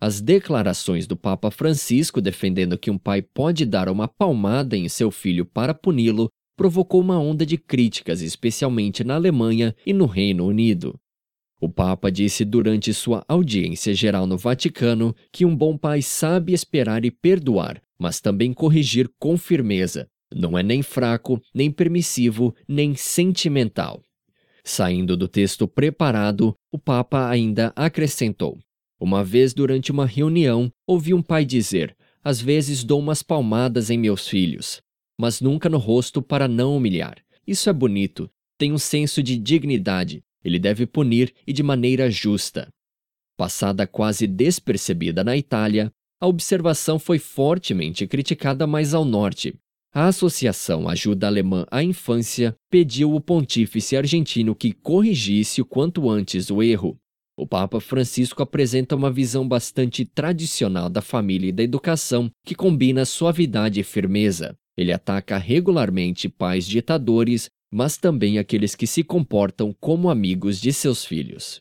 As declarações do Papa Francisco defendendo que um pai pode dar uma palmada em seu filho para puni-lo provocou uma onda de críticas, especialmente na Alemanha e no Reino Unido. O Papa disse durante sua audiência geral no Vaticano que um bom pai sabe esperar e perdoar, mas também corrigir com firmeza. Não é nem fraco, nem permissivo, nem sentimental. Saindo do texto preparado, o Papa ainda acrescentou: Uma vez durante uma reunião, ouvi um pai dizer: Às vezes dou umas palmadas em meus filhos, mas nunca no rosto para não humilhar. Isso é bonito, tem um senso de dignidade, ele deve punir e de maneira justa. Passada quase despercebida na Itália, a observação foi fortemente criticada mais ao norte. A Associação Ajuda Alemã à Infância pediu ao pontífice argentino que corrigisse o quanto antes o erro. O Papa Francisco apresenta uma visão bastante tradicional da família e da educação que combina suavidade e firmeza. Ele ataca regularmente pais ditadores mas também aqueles que se comportam como amigos de seus filhos.